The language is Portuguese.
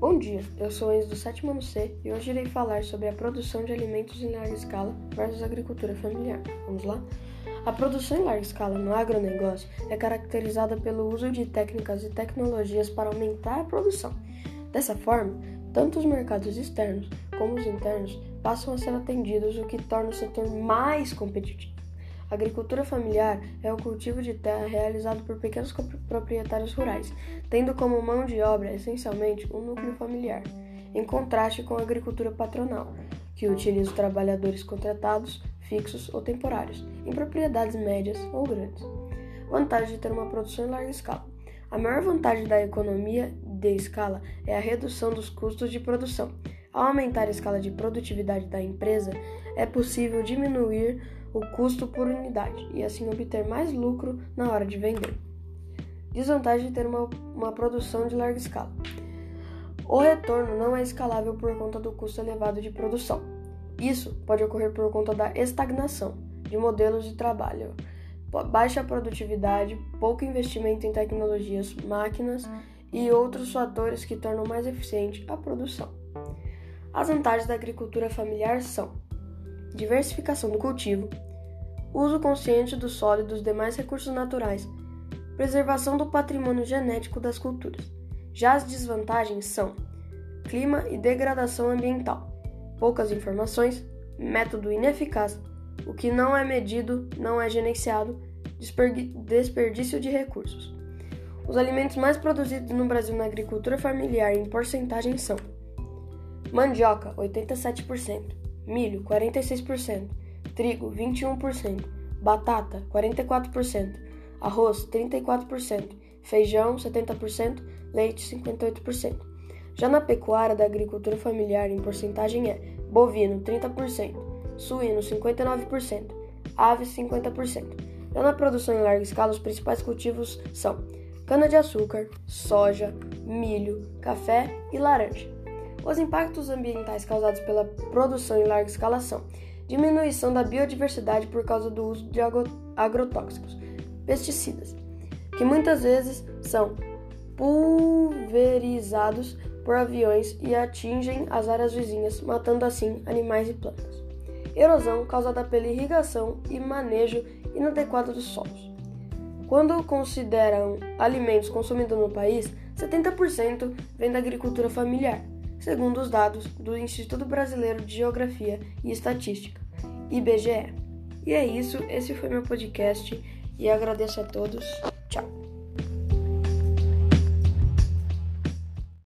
Bom dia, eu sou Enzo do sétimo ano C e hoje irei falar sobre a produção de alimentos em larga escala versus agricultura familiar. Vamos lá? A produção em larga escala no agronegócio é caracterizada pelo uso de técnicas e tecnologias para aumentar a produção. Dessa forma, tanto os mercados externos como os internos passam a ser atendidos, o que torna o setor mais competitivo. Agricultura familiar é o cultivo de terra realizado por pequenos proprietários rurais, tendo como mão de obra essencialmente um núcleo familiar, em contraste com a agricultura patronal, que utiliza trabalhadores contratados, fixos ou temporários, em propriedades médias ou grandes. Vantagem de ter uma produção em larga escala. A maior vantagem da economia de escala é a redução dos custos de produção. Ao aumentar a escala de produtividade da empresa, é possível diminuir o custo por unidade e assim obter mais lucro na hora de vender. Desvantagem de ter uma, uma produção de larga escala. O retorno não é escalável por conta do custo elevado de produção. Isso pode ocorrer por conta da estagnação de modelos de trabalho, baixa produtividade, pouco investimento em tecnologias, máquinas e outros fatores que tornam mais eficiente a produção. As vantagens da agricultura familiar são diversificação do cultivo, uso consciente do solo e dos demais recursos naturais, preservação do patrimônio genético das culturas. Já as desvantagens são clima e degradação ambiental, poucas informações, método ineficaz, o que não é medido não é gerenciado, desperdício de recursos. Os alimentos mais produzidos no Brasil na agricultura familiar em porcentagem são mandioca, 87%, milho 46%, trigo 21%, batata 44%, arroz 34%, feijão 70%, leite 58%. Já na pecuária da agricultura familiar em porcentagem é bovino 30%, suíno 59%, aves 50%. Já na produção em larga escala, os principais cultivos são cana-de-açúcar, soja, milho, café e laranja. Os impactos ambientais causados pela produção em larga escala são diminuição da biodiversidade por causa do uso de agrotóxicos, pesticidas, que muitas vezes são pulverizados por aviões e atingem as áreas vizinhas, matando assim animais e plantas. Erosão causada pela irrigação e manejo inadequado dos solos. Quando consideram alimentos consumidos no país, 70% vem da agricultura familiar segundo os dados do Instituto Brasileiro de Geografia e Estatística, IBGE. E é isso, esse foi meu podcast e agradeço a todos. Tchau.